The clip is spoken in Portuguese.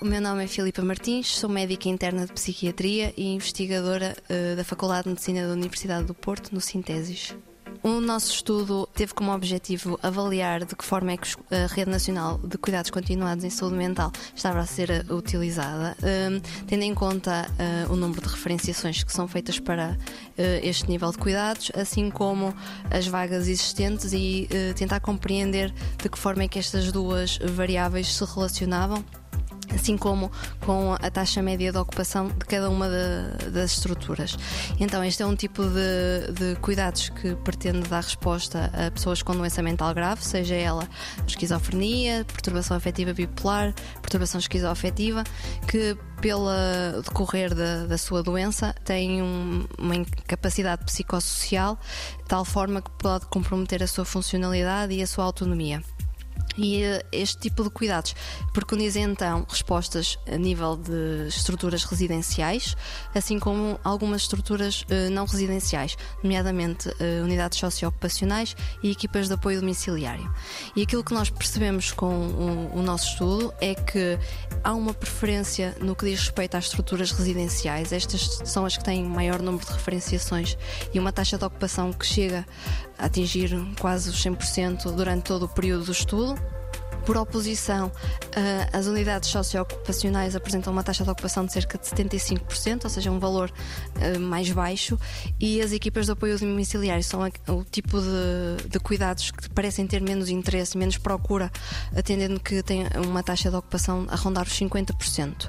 O meu nome é Filipa Martins, sou médica interna de psiquiatria e investigadora uh, da Faculdade de Medicina da Universidade do Porto, no Sintesis. O nosso estudo teve como objetivo avaliar de que forma é que a Rede Nacional de Cuidados Continuados em Saúde Mental estava a ser uh, utilizada, uh, tendo em conta o número de referenciações que são feitas para este nível de cuidados, assim como as vagas existentes e tentar compreender de que forma é que estas duas variáveis se relacionavam assim como com a taxa média de ocupação de cada uma de, das estruturas. Então, este é um tipo de, de, cuidados que pretende dar resposta a pessoas com doença mental grave, seja ela esquizofrenia, perturbação afetiva bipolar, perturbação esquizoafetiva, que pela decorrer da, da sua doença tem um, uma incapacidade psicossocial de tal forma que pode comprometer a sua funcionalidade e a sua autonomia e eh, este tipo de cuidados preconiza então respostas a nível de estruturas residenciais, assim como algumas estruturas uh, não residenciais, nomeadamente uh, unidades socioocupacionais e equipas de apoio domiciliário. E aquilo que nós percebemos com o, o nosso estudo é que há uma preferência no que diz respeito às estruturas residenciais, estas são as que têm maior número de referenciações e uma taxa de ocupação que chega a atingir quase os 100% durante todo o período do estudo. Por oposição, eh, as unidades socioocupacionais apresentam uma taxa de ocupação de cerca de 75%, ou seja, um valor eh, mais baixo, e as equipas de apoio domiciliário são o tipo de, de cuidados que parecem ter menos interesse, menos procura, atendendo que têm uma taxa de ocupação a rondar os 50%.